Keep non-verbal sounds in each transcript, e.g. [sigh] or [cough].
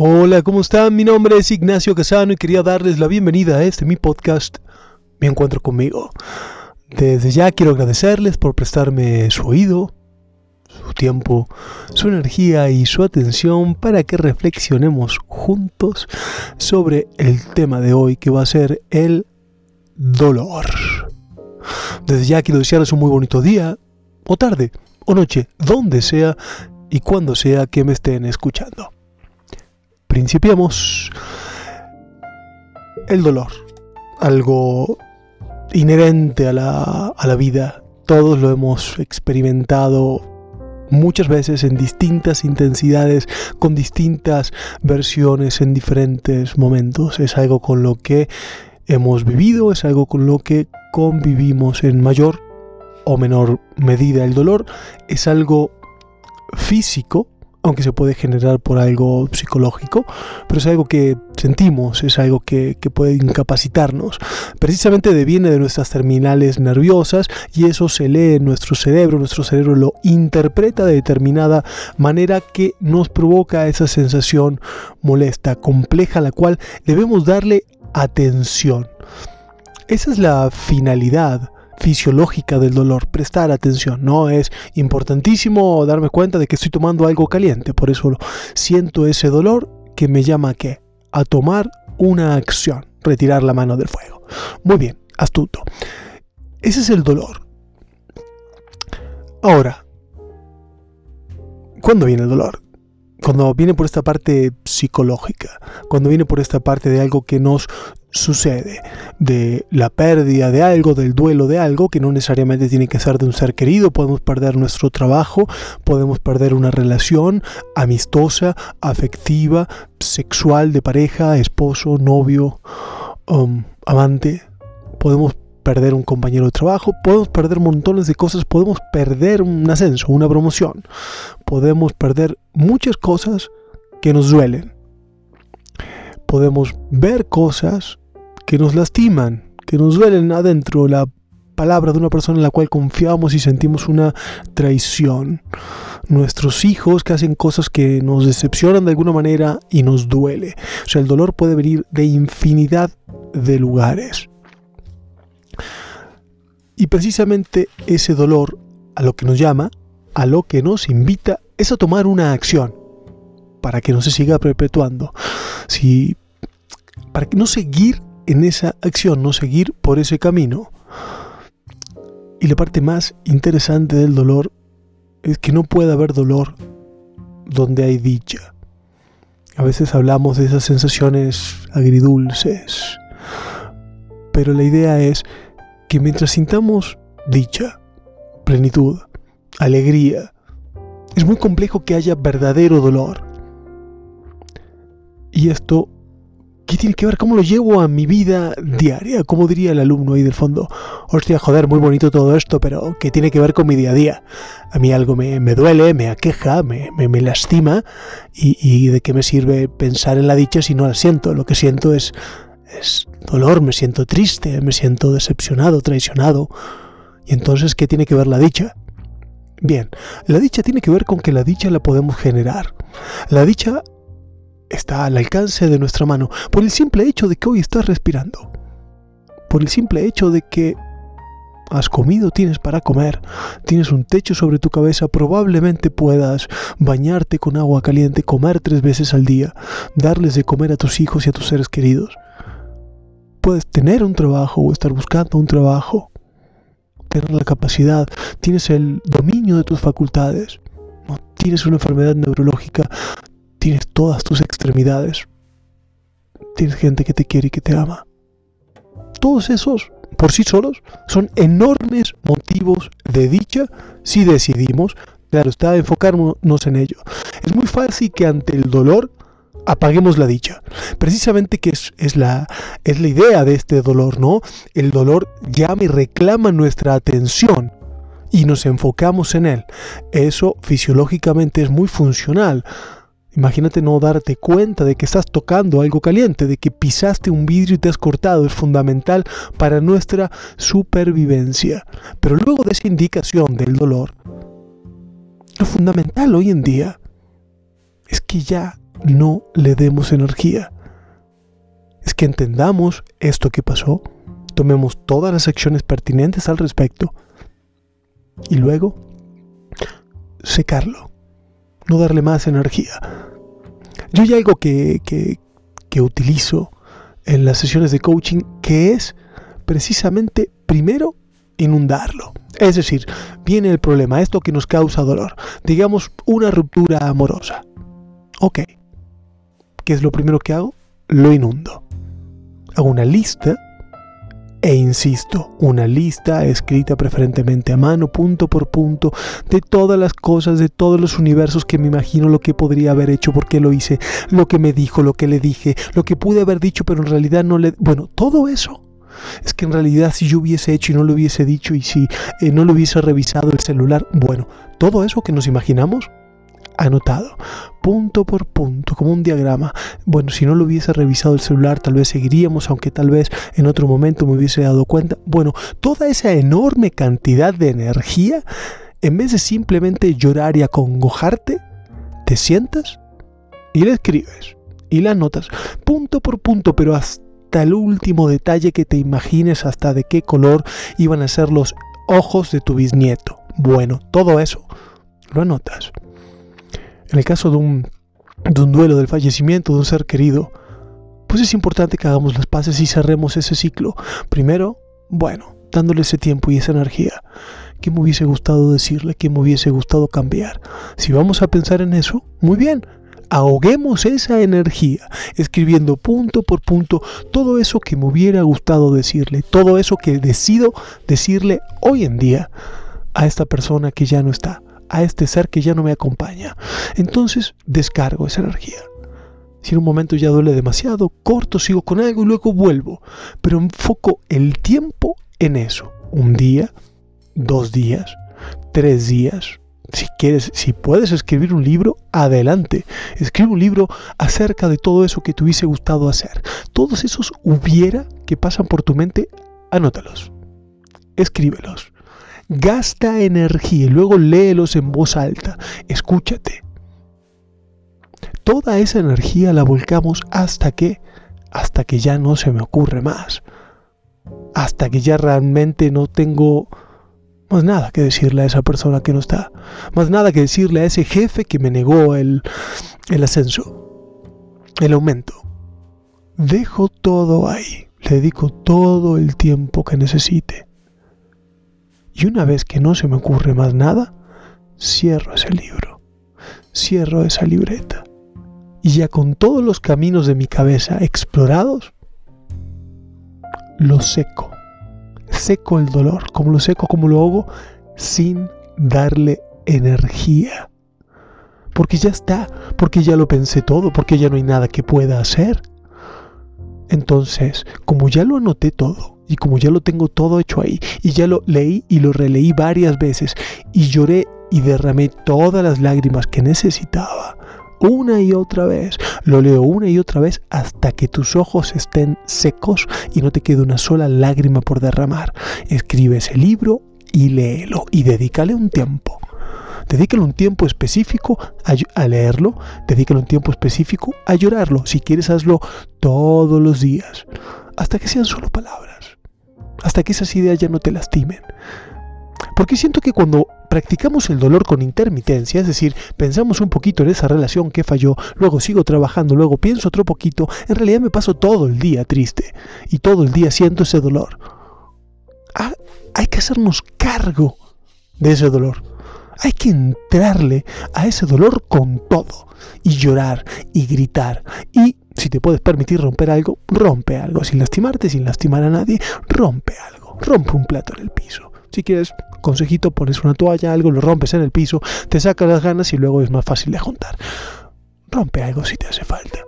Hola, ¿cómo están? Mi nombre es Ignacio Casano y quería darles la bienvenida a este mi podcast, Mi Encuentro conmigo. Desde ya quiero agradecerles por prestarme su oído, su tiempo, su energía y su atención para que reflexionemos juntos sobre el tema de hoy que va a ser el dolor. Desde ya quiero desearles un muy bonito día, o tarde, o noche, donde sea y cuando sea que me estén escuchando. Principiemos. El dolor, algo inherente a la, a la vida. Todos lo hemos experimentado muchas veces en distintas intensidades, con distintas versiones en diferentes momentos. Es algo con lo que hemos vivido, es algo con lo que convivimos en mayor o menor medida. El dolor es algo físico, aunque se puede generar por algo psicológico, pero es algo que sentimos, es algo que, puede incapacitarnos. Precisamente deviene de nuestras terminales nerviosas y eso se lee en nuestro cerebro, nuestro cerebro lo interpreta de determinada manera que nos provoca esa sensación molesta, compleja, a la cual debemos darle atención. Esa es la finalidad fisiológica del dolor, prestar atención, no es importantísimo darme cuenta de que estoy tomando algo caliente, por eso siento ese dolor que me llama a qué? A tomar una acción, retirar la mano del fuego. Muy bien, astuto. Ese es el dolor. Ahora, ¿cuándo viene el dolor? Cuando viene por esta parte psicológica, cuando viene por esta parte de algo que nos sucede, de la pérdida de algo, del duelo de algo, que no necesariamente tiene que ser de un ser querido, podemos perder nuestro trabajo, podemos perder una relación amistosa, afectiva, sexual, de pareja, esposo, novio, um, amante, podemos perder un compañero de trabajo, podemos perder montones de cosas, podemos perder un ascenso, una promoción, podemos perder muchas cosas que nos duelen podemos ver cosas que nos lastiman, que nos duelen adentro, la palabra de una persona en la cual confiamos y sentimos una traición. Nuestros hijos que hacen cosas que nos decepcionan de alguna manera y nos duele. O sea, el dolor puede venir de infinidad de lugares. Y precisamente ese dolor a lo que nos llama, a lo que nos invita, es a tomar una acción para que no se siga perpetuando si para no seguir en esa acción, no seguir por ese camino. Y la parte más interesante del dolor es que no puede haber dolor donde hay dicha. A veces hablamos de esas sensaciones agridulces, pero la idea es que mientras sintamos dicha, plenitud, alegría, es muy complejo que haya verdadero dolor. Y esto, ¿qué tiene que ver? ¿Cómo lo llevo a mi vida diaria? ¿Cómo diría el alumno ahí del fondo? Hostia, joder, muy bonito todo esto, pero ¿qué tiene que ver con mi día a día? A mí algo me, duele, me aqueja, me, me, lastima. Y, de qué me sirve pensar en la dicha si no la siento? Lo que siento es, es dolor, me siento triste, me siento decepcionado, traicionado. Y entonces, ¿qué tiene que ver la dicha? Bien, la dicha tiene que ver con que la dicha la podemos generar. La dicha está al alcance de nuestra mano por el simple hecho de que hoy estás respirando. Por el simple hecho de que has comido, tienes para comer, tienes un techo sobre tu cabeza, probablemente puedas bañarte con agua caliente, comer tres veces al día, darles de comer a tus hijos y a tus seres queridos. Puedes tener un trabajo o estar buscando un trabajo, tener la capacidad, tienes el dominio de tus facultades, no tienes una enfermedad neurológica, tienes todas tus extremidades, tienes gente que te quiere y que te ama. Todos esos, por sí solos, son enormes motivos de dicha si decidimos, claro está, enfocarnos en ello. Es muy fácil que ante el dolor apaguemos la dicha. Precisamente que es, es, la, es la idea de este dolor, ¿no? El dolor llama y reclama nuestra atención y nos enfocamos en él. Eso fisiológicamente es muy funcional Imagínate no darte cuenta de que estás tocando algo caliente, de que pisaste un vidrio y te has cortado. Es fundamental para nuestra supervivencia. Pero luego de esa indicación del dolor, lo fundamental hoy en día es que ya no le demos energía. Es que entendamos esto que pasó, tomemos todas las acciones pertinentes al respecto y luego secarlo, no darle más energía. Yo hay algo que, que, que utilizo en las sesiones de coaching que es precisamente primero inundarlo. Es decir, viene el problema, esto que nos causa dolor, digamos una ruptura amorosa. Ok, ¿qué es lo primero que hago? Lo inundo. Hago una lista e insisto, una lista escrita preferentemente a mano, punto por punto, de todas las cosas, de todos los universos que me imagino lo que podría haber hecho, por qué lo hice, lo que me dijo, lo que le dije, lo que pude haber dicho, pero en realidad no le... Bueno, todo eso. Es que en realidad si yo hubiese hecho y no lo hubiese dicho y si eh, no lo hubiese revisado el celular, bueno, todo eso que nos imaginamos, anotado, punto por punto, como un diagrama. Bueno, si no lo hubiese revisado el celular, tal vez seguiríamos, aunque tal vez en otro momento me hubiese dado cuenta. Bueno, toda esa enorme cantidad de energía, en vez de simplemente llorar y acongojarte, te sientas y la escribes y la anotas, punto por punto, pero hasta el último detalle que te imagines, hasta de qué color iban a ser los ojos de tu bisnieto. Bueno, todo eso lo anotas. En el caso de un, duelo, del fallecimiento de un ser querido, pues es importante que hagamos las paces y cerremos ese ciclo. Primero, bueno, dándole ese tiempo y esa energía. ¿Qué me hubiese gustado decirle? ¿Qué me hubiese gustado cambiar? Si vamos a pensar en eso, muy bien. Ahoguemos esa energía, escribiendo punto por punto todo eso que me hubiera gustado decirle, todo eso que decido decirle hoy en día a esta persona que ya no está a este ser que ya no me acompaña. Entonces descargo esa energía. Si en un momento ya duele demasiado, corto, sigo con algo y luego vuelvo. Pero enfoco el tiempo en eso. Un día, dos días, tres días. Si quieres, si puedes escribir un libro, adelante. Escribe un libro acerca de todo eso que te hubiese gustado hacer. Todos esos hubiera que pasan por tu mente, anótalos. Escríbelos. Gasta energía y luego léelos en voz alta. Escúchate. Toda esa energía la volcamos hasta que, hasta que ya no se me ocurre más. Hasta que ya realmente no tengo más nada que decirle a esa persona que no está. Más nada que decirle a ese jefe que me negó el, el ascenso, el aumento. Dejo todo ahí. Le dedico todo el tiempo que necesite. Y una vez que no se me ocurre más nada, cierro ese libro, cierro esa libreta. Y ya con todos los caminos de mi cabeza explorados, lo seco. Seco el dolor. como lo seco? como lo hago? Sin darle energía. Porque ya está, porque ya lo pensé todo, porque ya no hay nada que pueda hacer. Entonces, como ya lo anoté todo, y como ya lo tengo todo hecho ahí, y ya lo leí y lo releí varias veces, y lloré y derramé todas las lágrimas que necesitaba, una y otra vez, lo leo una y otra vez hasta que tus ojos estén secos y no te quede una sola lágrima por derramar. Escribe ese libro y léelo y dedícale un tiempo. Dedícale un tiempo específico a, leerlo, dedícale un tiempo específico a llorarlo. Si quieres, hazlo todos los días, hasta que sean solo palabras hasta que esas ideas ya no te lastimen. Porque siento que cuando practicamos el dolor con intermitencia, es decir, pensamos un poquito en esa relación que falló, luego sigo trabajando, luego pienso otro poquito, en realidad me paso todo el día triste y todo el día siento ese dolor. Ah, hay que hacernos cargo de ese dolor. Hay que entrarle a ese dolor con todo y llorar y gritar y si te puedes permitir romper algo, rompe algo. Sin lastimarte, sin lastimar a nadie, rompe algo. Rompe un plato en el piso. Si quieres, consejito, pones una toalla, algo, lo rompes en el piso, te sacas las ganas y luego es más fácil de juntar. Rompe algo si te hace falta.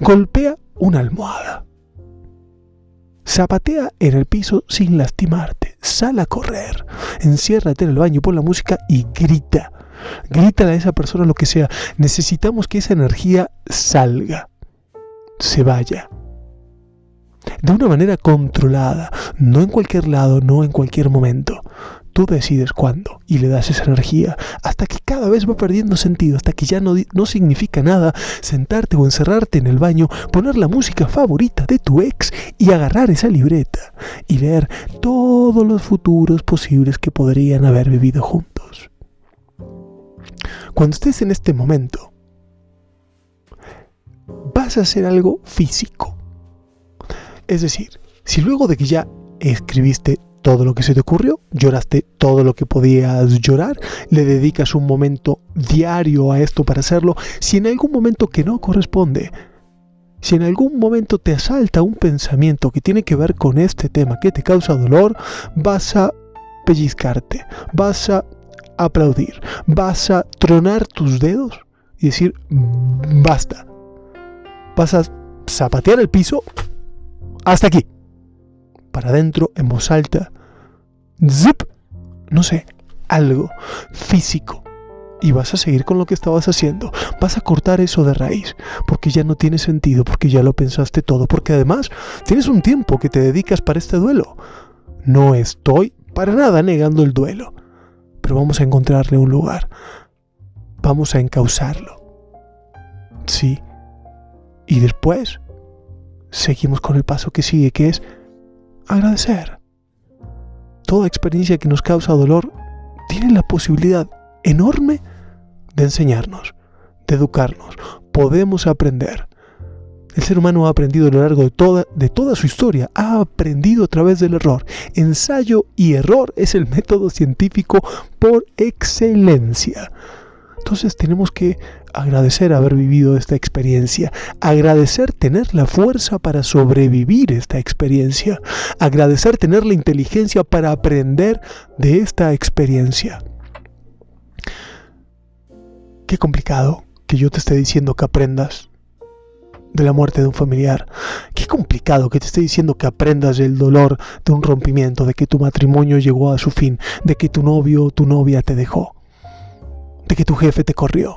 Golpea una almohada. Zapatea en el piso sin lastimarte. Sal a correr. Enciérrate en el baño, pon la música y grita. Grita a esa persona lo que sea. Necesitamos que esa energía salga se vaya. De una manera controlada, no en cualquier lado, no en cualquier momento, Tú decides cuándo y le das esa energía hasta que cada vez va perdiendo sentido, hasta que ya no, no, significa nada sentarte o encerrarte en el baño, poner la música favorita de tu ex y agarrar esa libreta y leer todos los futuros posibles que podrían haber vivido juntos. Cuando estés en este momento, vas a hacer algo físico. Es decir, si luego de que ya escribiste todo lo que se te ocurrió, lloraste todo lo que podías llorar, le dedicas un momento diario a esto para hacerlo, si en algún momento que no corresponde, si en algún momento te asalta un pensamiento que tiene que ver con este tema que te causa dolor, vas a pellizcarte, vas a aplaudir, vas a tronar tus dedos y decir, basta. Vas a zapatear el piso hasta aquí para adentro en voz alta. Zip, no sé, algo físico. Y vas a seguir con lo que estabas haciendo. Vas a cortar eso de raíz, porque ya no tiene sentido, porque ya lo pensaste todo, porque además tienes un tiempo que te dedicas para este duelo. No estoy para nada negando el duelo, pero vamos a encontrarle un lugar. Vamos a encauzarlo. Sí. Y después seguimos con el paso que sigue, que es agradecer. Toda experiencia que nos causa dolor tiene la posibilidad enorme de enseñarnos, de educarnos. Podemos aprender. El ser humano ha aprendido a lo largo de toda, de toda su historia, ha aprendido a través del error. Ensayo y error es el método científico por excelencia. Entonces tenemos que agradecer haber vivido esta experiencia, agradecer tener la fuerza para sobrevivir esta experiencia, agradecer tener la inteligencia para aprender de esta experiencia. Qué complicado que yo te esté diciendo que aprendas de la muerte de un familiar. Qué complicado que te esté diciendo que aprendas del dolor de un rompimiento, de que tu matrimonio llegó a su fin, de que tu novio o tu novia te dejó de que tu jefe te corrió,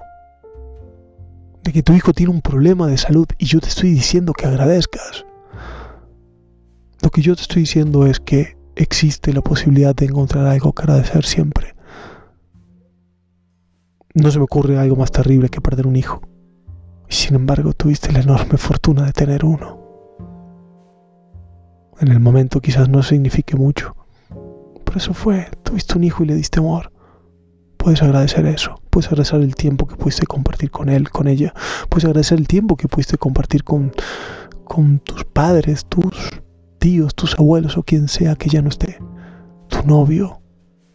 de que tu hijo tiene un problema de salud y yo te estoy diciendo que agradezcas. Lo que yo te estoy diciendo es que existe la posibilidad de encontrar algo que agradecer siempre. No se me ocurre algo más terrible que perder un hijo. Y sin embargo tuviste la enorme fortuna de tener uno. En el momento quizás no signifique mucho. Pero eso fue, tuviste un hijo y le diste amor puedes agradecer eso, puedes agradecer el tiempo que pudiste compartir con él, con ella, puedes agradecer el tiempo que pudiste compartir con, con tus padres, tus tíos, tus abuelos o quien sea que ya no esté, tu novio,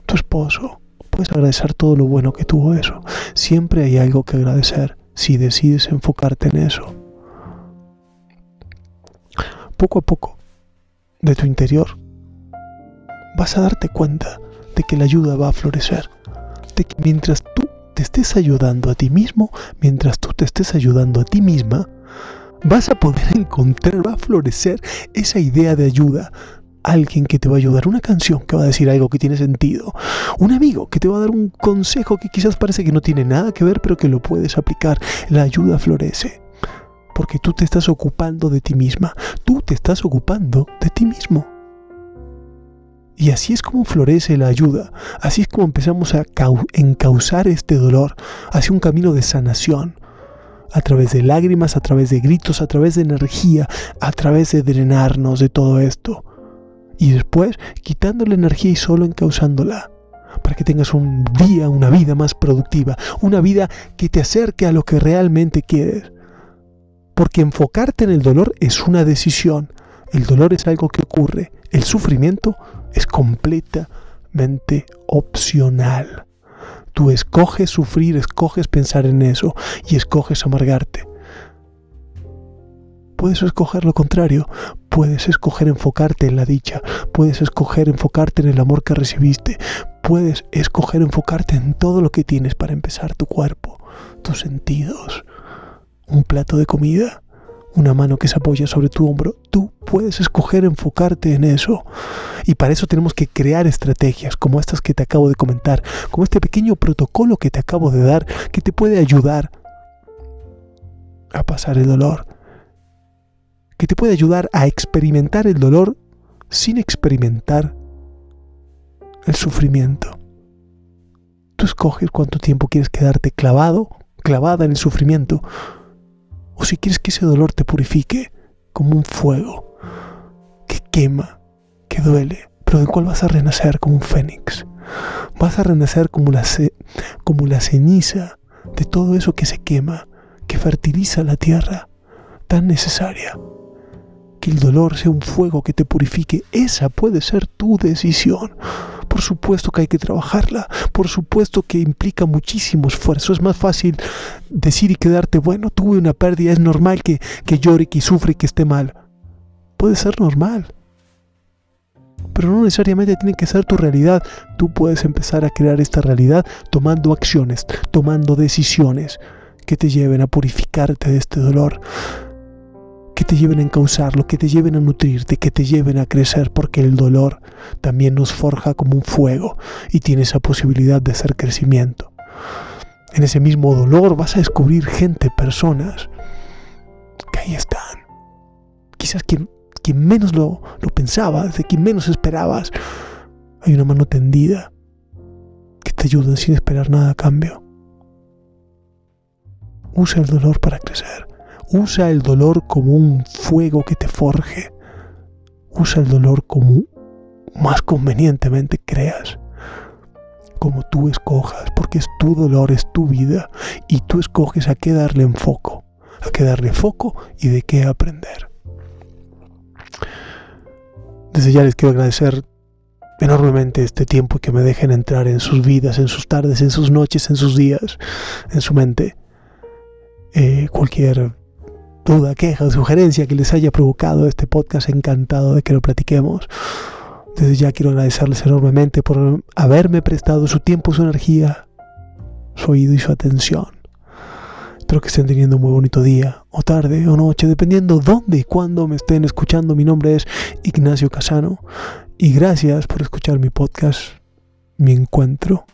tu esposo. Puedes agradecer todo lo bueno que tuvo eso. Siempre hay algo que agradecer si decides enfocarte en eso. Poco a poco, de tu interior, vas a darte cuenta de que la ayuda va a florecer que mientras tú te estés ayudando a ti mismo, mientras tú te estés ayudando a ti misma, vas a poder [laughs] encontrar, va a florecer esa idea de ayuda. Alguien que te va a ayudar, una canción que va a decir algo que tiene sentido, un amigo que te va a dar un consejo que quizás parece que no tiene nada que ver, pero que lo puedes aplicar. La ayuda florece porque tú te estás ocupando de ti misma, tú te estás ocupando de ti mismo. Y así es como florece la ayuda, así es como empezamos a encauzar este dolor hacia un camino de sanación, a través de lágrimas, a través de gritos, a través de energía, a través de drenarnos de todo esto. Y después quitando la energía y solo encauzándola, para que tengas un día, una vida más productiva, una vida que te acerque a lo que realmente quieres. Porque enfocarte en el dolor es una decisión, el dolor es algo que ocurre, el sufrimiento es completamente opcional. Tú escoges sufrir, escoges pensar en eso y escoges amargarte. Puedes escoger lo contrario, puedes escoger enfocarte en la dicha, puedes escoger enfocarte en el amor que recibiste, puedes escoger enfocarte en todo lo que tienes para empezar tu cuerpo, tus sentidos, un plato de comida, una mano que se apoya sobre tu hombro, tú puedes escoger enfocarte en eso. Y para eso tenemos que crear estrategias como estas que te acabo de comentar, como este pequeño protocolo que te acabo de dar, que te puede ayudar a pasar el dolor, que te puede ayudar a experimentar el dolor sin experimentar el sufrimiento. Tú escoges cuánto tiempo quieres quedarte clavado, clavada en el sufrimiento, o si quieres que ese dolor te purifique como un fuego que quema, que duele, pero del cual vas a renacer como un fénix. Vas a renacer como la, como la ceniza de todo eso que se quema, que fertiliza la tierra, tan necesaria. Que el dolor sea un fuego que te purifique, esa puede ser tu decisión. Por supuesto que hay que trabajarla, por supuesto que implica muchísimo esfuerzo. Es más fácil decir y quedarte, bueno, tuve una pérdida, es normal que, que llore, que sufre, que esté mal. Puede ser normal, pero no necesariamente tiene que ser tu realidad. Tú puedes empezar a crear esta realidad tomando acciones, tomando decisiones que te lleven a purificarte de este dolor, que te lleven a encauzarlo, que te lleven a nutrirte, que te lleven a crecer, porque el dolor también nos forja como un fuego y tiene esa posibilidad de hacer crecimiento. En ese mismo dolor vas a descubrir gente, personas que ahí están. Quizás quien menos lo, lo pensabas, de quien menos esperabas, hay una mano tendida que te ayuda sin esperar nada a cambio. Usa el dolor para crecer. Usa el dolor como un fuego que te forje. Usa el dolor como más convenientemente creas. Como tú escojas, porque es tu dolor, es tu vida, y tú escoges a qué darle enfoco, a qué darle foco y de qué aprender. Desde ya les quiero agradecer enormemente este tiempo que me dejen entrar en sus vidas, en sus tardes, en sus noches, en sus días, en su mente. Eh, cualquier duda, queja o sugerencia que les haya provocado este podcast, encantado de que lo platiquemos. Desde ya quiero agradecerles enormemente por haberme prestado su tiempo, su energía, su oído y su atención. Espero que estén teniendo un muy bonito día, o tarde, o noche, dependiendo dónde y cuándo me estén escuchando. Mi nombre es Ignacio Casano y gracias por escuchar mi podcast, Mi Encuentro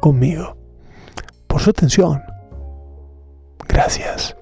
conmigo. Por su atención. Gracias.